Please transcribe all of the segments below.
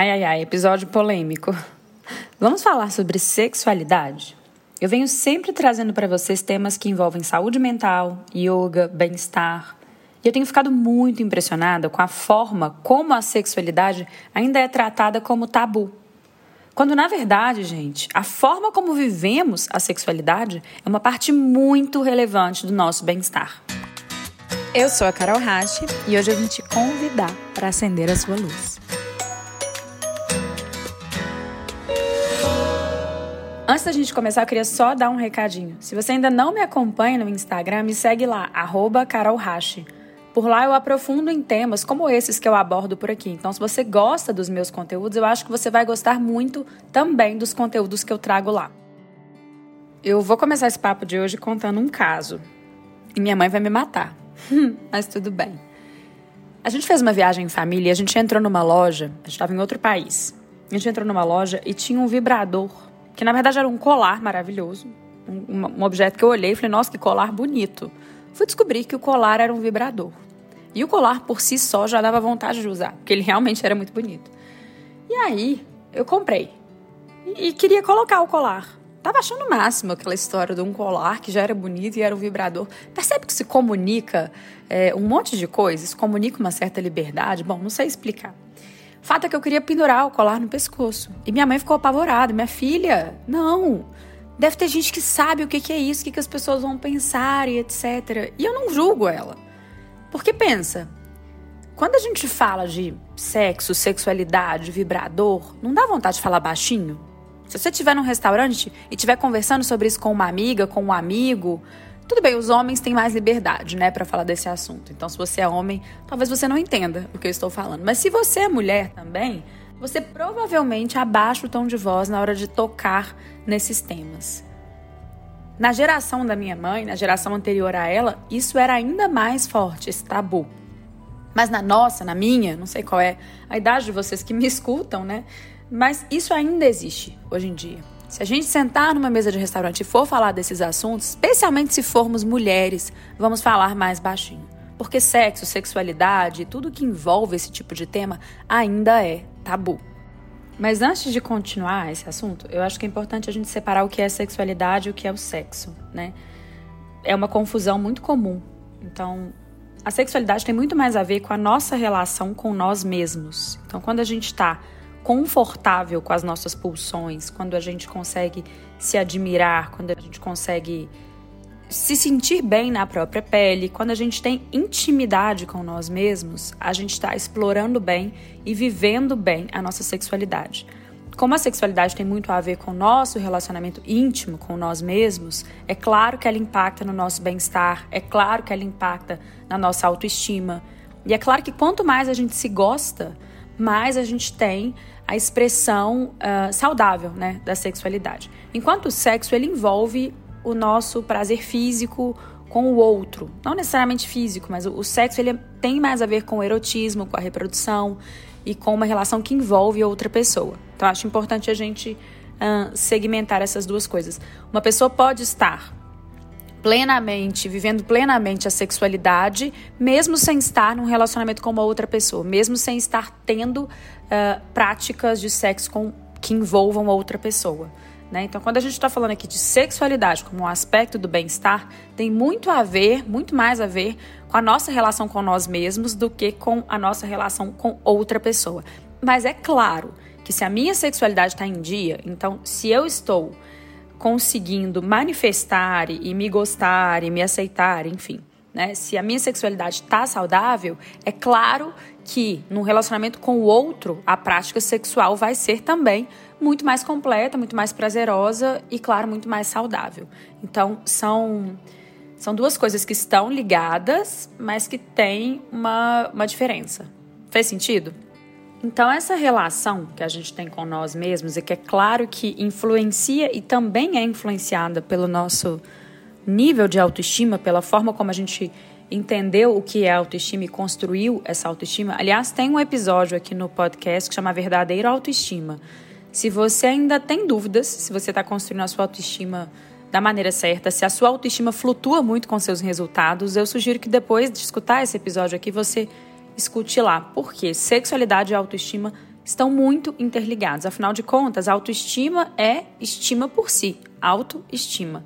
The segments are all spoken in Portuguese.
Ai, ai, ai, episódio polêmico. Vamos falar sobre sexualidade? Eu venho sempre trazendo para vocês temas que envolvem saúde mental, yoga, bem-estar. E eu tenho ficado muito impressionada com a forma como a sexualidade ainda é tratada como tabu. Quando, na verdade, gente, a forma como vivemos a sexualidade é uma parte muito relevante do nosso bem-estar. Eu sou a Carol Rache e hoje eu vim te convidar para acender a sua luz. Antes da gente começar, eu queria só dar um recadinho. Se você ainda não me acompanha no Instagram, me segue lá, arroba Por lá eu aprofundo em temas como esses que eu abordo por aqui. Então, se você gosta dos meus conteúdos, eu acho que você vai gostar muito também dos conteúdos que eu trago lá. Eu vou começar esse papo de hoje contando um caso. E minha mãe vai me matar. Mas tudo bem. A gente fez uma viagem em família a gente entrou numa loja. A gente estava em outro país. A gente entrou numa loja e tinha um vibrador que na verdade era um colar maravilhoso. Um, um objeto que eu olhei e falei, nossa, que colar bonito. Fui descobrir que o colar era um vibrador. E o colar por si só já dava vontade de usar, porque ele realmente era muito bonito. E aí, eu comprei. E, e queria colocar o colar. Tava achando o máximo aquela história de um colar que já era bonito e era um vibrador. Percebe que se comunica é, um monte de coisas, comunica uma certa liberdade? Bom, não sei explicar. Fato é que eu queria pendurar o colar no pescoço. E minha mãe ficou apavorada. Minha filha, não. Deve ter gente que sabe o que é isso, o que as pessoas vão pensar e etc. E eu não julgo ela. Porque pensa, quando a gente fala de sexo, sexualidade, vibrador, não dá vontade de falar baixinho? Se você estiver num restaurante e estiver conversando sobre isso com uma amiga, com um amigo, tudo bem, os homens têm mais liberdade, né, para falar desse assunto. Então, se você é homem, talvez você não entenda o que eu estou falando. Mas se você é mulher também, você provavelmente abaixa o tom de voz na hora de tocar nesses temas. Na geração da minha mãe, na geração anterior a ela, isso era ainda mais forte, esse tabu. Mas na nossa, na minha, não sei qual é a idade de vocês que me escutam, né? Mas isso ainda existe hoje em dia. Se a gente sentar numa mesa de restaurante e for falar desses assuntos, especialmente se formos mulheres, vamos falar mais baixinho. Porque sexo, sexualidade, tudo que envolve esse tipo de tema ainda é tabu. Mas antes de continuar esse assunto, eu acho que é importante a gente separar o que é sexualidade e o que é o sexo, né? É uma confusão muito comum. Então, a sexualidade tem muito mais a ver com a nossa relação com nós mesmos. Então, quando a gente está confortável com as nossas pulsões, quando a gente consegue se admirar, quando a gente consegue se sentir bem na própria pele, quando a gente tem intimidade com nós mesmos, a gente está explorando bem e vivendo bem a nossa sexualidade. Como a sexualidade tem muito a ver com o nosso relacionamento íntimo com nós mesmos, é claro que ela impacta no nosso bem-estar, é claro que ela impacta na nossa autoestima. E é claro que quanto mais a gente se gosta, mais a gente tem a expressão uh, saudável né, da sexualidade. Enquanto o sexo ele envolve o nosso prazer físico com o outro, não necessariamente físico, mas o, o sexo ele tem mais a ver com o erotismo, com a reprodução e com uma relação que envolve outra pessoa. Então acho importante a gente uh, segmentar essas duas coisas. Uma pessoa pode estar plenamente, vivendo plenamente a sexualidade, mesmo sem estar num relacionamento com uma outra pessoa, mesmo sem estar tendo uh, práticas de sexo com, que envolvam outra pessoa. Né? Então, quando a gente está falando aqui de sexualidade como um aspecto do bem-estar, tem muito a ver, muito mais a ver com a nossa relação com nós mesmos do que com a nossa relação com outra pessoa. Mas é claro que se a minha sexualidade está em dia, então se eu estou conseguindo manifestar e me gostar e me aceitar, enfim, né? Se a minha sexualidade está saudável, é claro que no relacionamento com o outro, a prática sexual vai ser também muito mais completa, muito mais prazerosa e, claro, muito mais saudável. Então, são, são duas coisas que estão ligadas, mas que têm uma, uma diferença. Fez sentido? Então, essa relação que a gente tem com nós mesmos e que é claro que influencia e também é influenciada pelo nosso nível de autoestima, pela forma como a gente entendeu o que é autoestima e construiu essa autoestima. Aliás, tem um episódio aqui no podcast que chama Verdadeira Autoestima. Se você ainda tem dúvidas, se você está construindo a sua autoestima da maneira certa, se a sua autoestima flutua muito com seus resultados, eu sugiro que depois de escutar esse episódio aqui você escute lá, porque sexualidade e autoestima estão muito interligados. Afinal de contas, autoestima é estima por si, autoestima.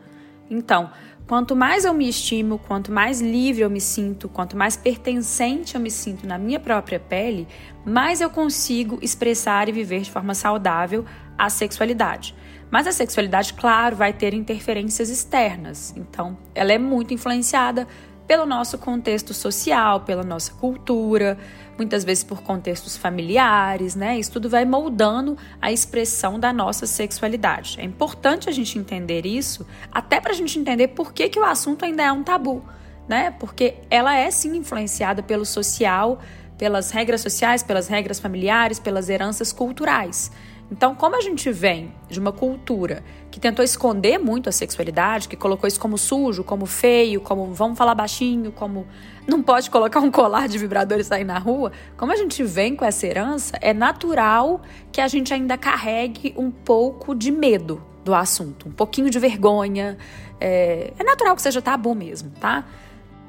Então, quanto mais eu me estimo, quanto mais livre eu me sinto, quanto mais pertencente eu me sinto na minha própria pele, mais eu consigo expressar e viver de forma saudável a sexualidade. Mas a sexualidade, claro, vai ter interferências externas. Então, ela é muito influenciada pelo nosso contexto social, pela nossa cultura, muitas vezes por contextos familiares, né? Isso tudo vai moldando a expressão da nossa sexualidade. É importante a gente entender isso, até para a gente entender por que, que o assunto ainda é um tabu, né? Porque ela é sim influenciada pelo social, pelas regras sociais, pelas regras familiares, pelas heranças culturais. Então, como a gente vem de uma cultura que tentou esconder muito a sexualidade, que colocou isso como sujo, como feio, como vamos falar baixinho, como não pode colocar um colar de vibrador e sair na rua, como a gente vem com essa herança, é natural que a gente ainda carregue um pouco de medo do assunto, um pouquinho de vergonha. É, é natural que seja tabu mesmo, tá?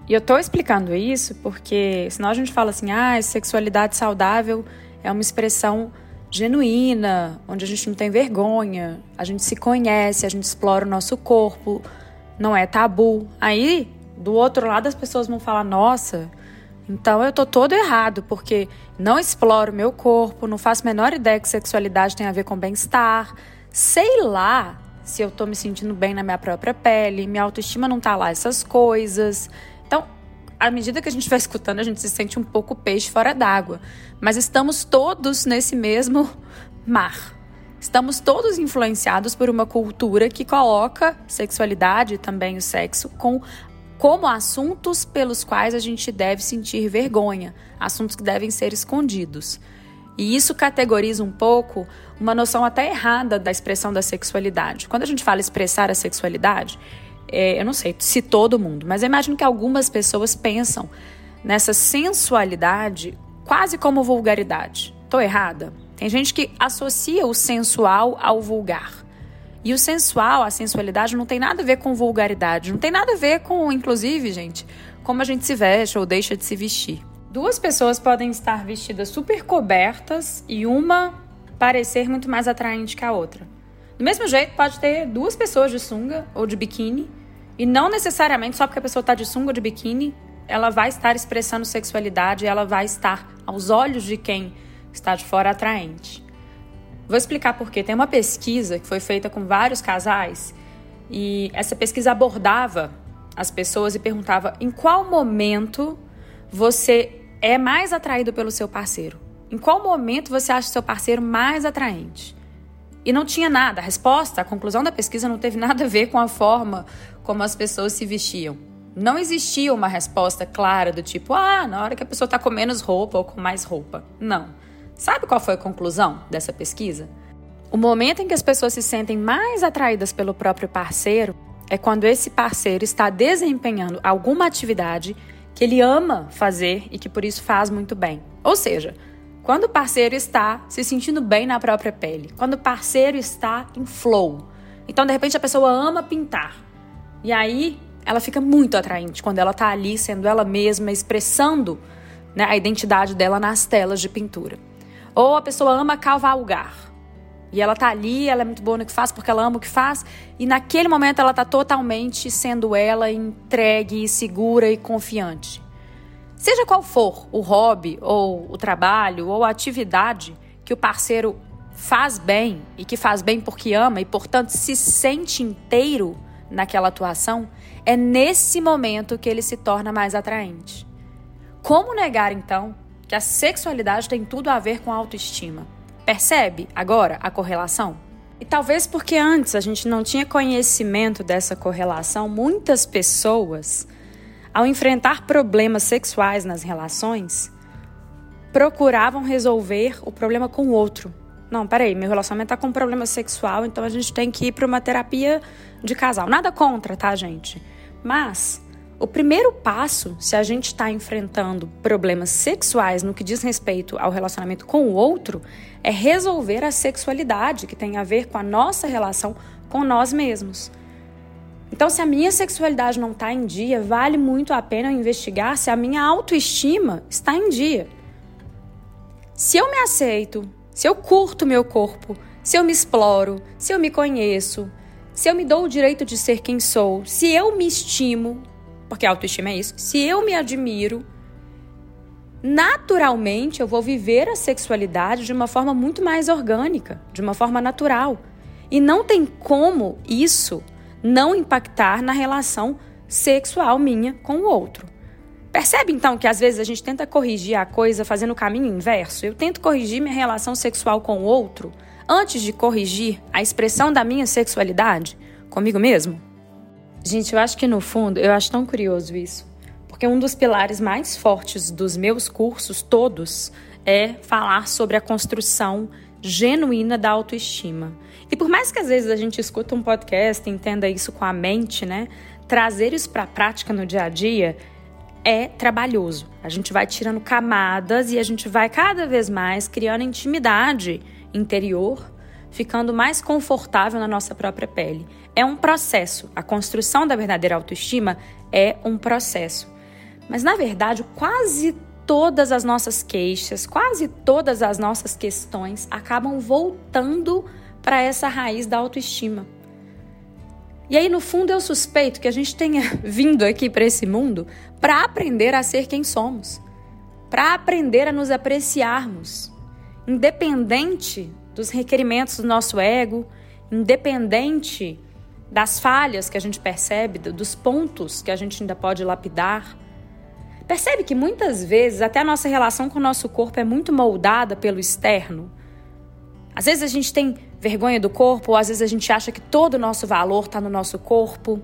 E eu tô explicando isso porque senão a gente fala assim, ah, sexualidade saudável é uma expressão genuína, onde a gente não tem vergonha, a gente se conhece, a gente explora o nosso corpo, não é tabu. Aí, do outro lado, as pessoas vão falar: nossa, então eu tô todo errado, porque não exploro meu corpo, não faço a menor ideia que sexualidade tem a ver com bem-estar. Sei lá se eu tô me sentindo bem na minha própria pele, minha autoestima não tá lá, essas coisas. À medida que a gente vai escutando, a gente se sente um pouco peixe fora d'água. Mas estamos todos nesse mesmo mar. Estamos todos influenciados por uma cultura que coloca sexualidade e também o sexo com como assuntos pelos quais a gente deve sentir vergonha, assuntos que devem ser escondidos. E isso categoriza um pouco uma noção até errada da expressão da sexualidade. Quando a gente fala expressar a sexualidade, é, eu não sei se todo mundo, mas eu imagino que algumas pessoas pensam nessa sensualidade quase como vulgaridade. Tô errada? Tem gente que associa o sensual ao vulgar. E o sensual, a sensualidade, não tem nada a ver com vulgaridade, não tem nada a ver com, inclusive, gente, como a gente se veste ou deixa de se vestir. Duas pessoas podem estar vestidas super cobertas e uma parecer muito mais atraente que a outra. Do mesmo jeito, pode ter duas pessoas de sunga ou de biquíni e não necessariamente só porque a pessoa está de sunga ou de biquíni, ela vai estar expressando sexualidade, ela vai estar, aos olhos de quem está de fora, atraente. Vou explicar por quê. Tem uma pesquisa que foi feita com vários casais e essa pesquisa abordava as pessoas e perguntava em qual momento você é mais atraído pelo seu parceiro. Em qual momento você acha seu parceiro mais atraente? E não tinha nada. A resposta, a conclusão da pesquisa não teve nada a ver com a forma como as pessoas se vestiam. Não existia uma resposta clara do tipo, ah, na hora que a pessoa está com menos roupa ou com mais roupa. Não. Sabe qual foi a conclusão dessa pesquisa? O momento em que as pessoas se sentem mais atraídas pelo próprio parceiro é quando esse parceiro está desempenhando alguma atividade que ele ama fazer e que por isso faz muito bem. Ou seja, quando o parceiro está se sentindo bem na própria pele, quando o parceiro está em flow. Então, de repente, a pessoa ama pintar. E aí, ela fica muito atraente quando ela está ali sendo ela mesma, expressando né, a identidade dela nas telas de pintura. Ou a pessoa ama cavalgar. E ela tá ali, ela é muito boa no que faz porque ela ama o que faz, e naquele momento ela tá totalmente sendo ela entregue, segura e confiante. Seja qual for o hobby, ou o trabalho, ou a atividade que o parceiro faz bem e que faz bem porque ama e, portanto, se sente inteiro naquela atuação, é nesse momento que ele se torna mais atraente. Como negar, então, que a sexualidade tem tudo a ver com a autoestima? Percebe agora a correlação? E talvez porque antes a gente não tinha conhecimento dessa correlação, muitas pessoas ao enfrentar problemas sexuais nas relações, procuravam resolver o problema com o outro. Não, peraí, meu relacionamento tá com um problema sexual, então a gente tem que ir para uma terapia de casal. Nada contra, tá, gente? Mas o primeiro passo, se a gente está enfrentando problemas sexuais no que diz respeito ao relacionamento com o outro, é resolver a sexualidade, que tem a ver com a nossa relação com nós mesmos. Então, se a minha sexualidade não está em dia, vale muito a pena investigar se a minha autoestima está em dia. Se eu me aceito, Se eu curto meu corpo, se eu me exploro, se eu me conheço, se eu me dou o direito de ser quem sou, se eu me estimo, porque autoestima é isso, se eu me admiro, naturalmente eu vou viver a sexualidade de uma forma muito mais orgânica, de uma forma natural. E não tem como isso não impactar na relação sexual minha com o outro. Percebe então que às vezes a gente tenta corrigir a coisa fazendo o caminho inverso? Eu tento corrigir minha relação sexual com o outro antes de corrigir a expressão da minha sexualidade comigo mesmo? Gente, eu acho que no fundo, eu acho tão curioso isso. Porque um dos pilares mais fortes dos meus cursos todos é falar sobre a construção genuína da autoestima. E por mais que às vezes a gente escuta um podcast entenda isso com a mente, né? Trazer isso para a prática no dia a dia é trabalhoso. A gente vai tirando camadas e a gente vai cada vez mais criando intimidade interior, ficando mais confortável na nossa própria pele. É um processo. A construção da verdadeira autoestima é um processo. Mas na verdade, quase todas as nossas queixas, quase todas as nossas questões acabam voltando para essa raiz da autoestima. E aí, no fundo, eu suspeito que a gente tenha vindo aqui para esse mundo para aprender a ser quem somos, para aprender a nos apreciarmos, independente dos requerimentos do nosso ego, independente das falhas que a gente percebe, dos pontos que a gente ainda pode lapidar. Percebe que muitas vezes até a nossa relação com o nosso corpo é muito moldada pelo externo? Às vezes a gente tem vergonha do corpo, ou às vezes a gente acha que todo o nosso valor está no nosso corpo.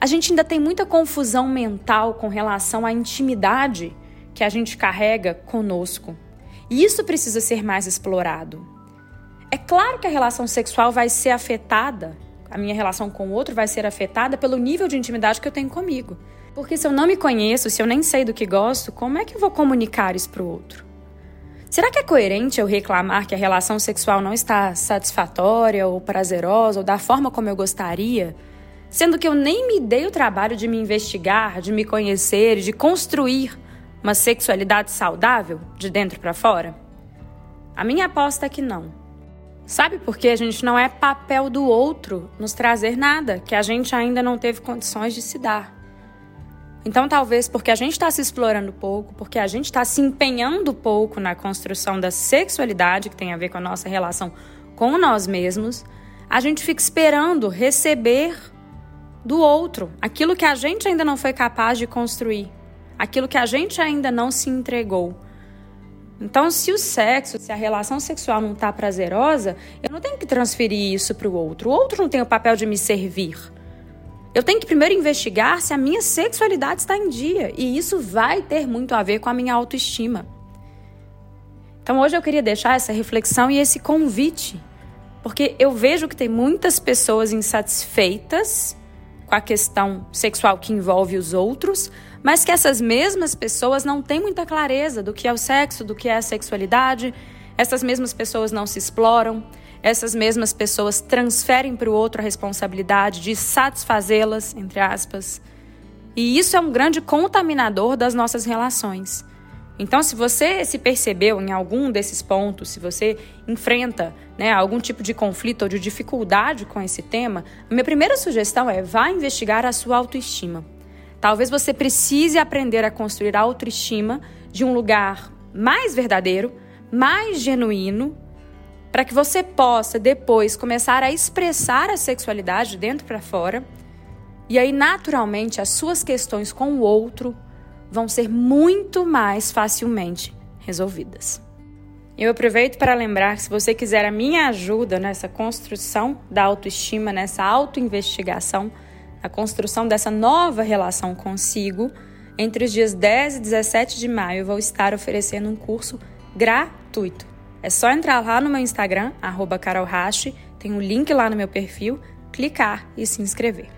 A gente ainda tem muita confusão mental com relação à intimidade que a gente carrega conosco. E isso precisa ser mais explorado. É claro que a relação sexual vai ser afetada, a minha relação com o outro vai ser afetada pelo nível de intimidade que eu tenho comigo. Porque se eu não me conheço, se eu nem sei do que gosto, como é que eu vou comunicar isso para o outro? Será que é coerente eu reclamar que a relação sexual não está satisfatória ou prazerosa ou da forma como eu gostaria, sendo que eu nem me dei o trabalho de me investigar, de me conhecer, de construir uma sexualidade saudável de dentro para fora? A minha aposta é que não. Sabe por que a gente não é papel do outro nos trazer nada que a gente ainda não teve condições de se dar? Então, talvez porque a gente está se explorando pouco, porque a gente está se empenhando pouco na construção da sexualidade, que tem a ver com a nossa relação com nós mesmos, a gente fica esperando receber do outro aquilo que a gente ainda não foi capaz de construir, aquilo que a gente ainda não se entregou. Então, se o sexo, se a relação sexual não está prazerosa, eu não tenho que transferir isso para o outro. O outro não tem o papel de me servir. Eu tenho que primeiro investigar se a minha sexualidade está em dia. E isso vai ter muito a ver com a minha autoestima. Então hoje eu queria deixar essa reflexão e esse convite. Porque eu vejo que tem muitas pessoas insatisfeitas com a questão sexual que envolve os outros, mas que essas mesmas pessoas não têm muita clareza do que é o sexo, do que é a sexualidade. Essas mesmas pessoas não se exploram, essas mesmas pessoas transferem para o outro a responsabilidade de satisfazê-las, entre aspas. E isso é um grande contaminador das nossas relações. Então, se você se percebeu em algum desses pontos, se você enfrenta né, algum tipo de conflito ou de dificuldade com esse tema, a minha primeira sugestão é vá investigar a sua autoestima. Talvez você precise aprender a construir a autoestima de um lugar mais verdadeiro, mais genuíno, para que você possa depois começar a expressar a sexualidade de dentro para fora. E aí, naturalmente, as suas questões com o outro vão ser muito mais facilmente resolvidas. Eu aproveito para lembrar que se você quiser a minha ajuda nessa construção da autoestima, nessa autoinvestigação, a construção dessa nova relação consigo, entre os dias 10 e 17 de maio eu vou estar oferecendo um curso gratuito é só entrar lá no meu Instagram, carolhache, tem um link lá no meu perfil, clicar e se inscrever.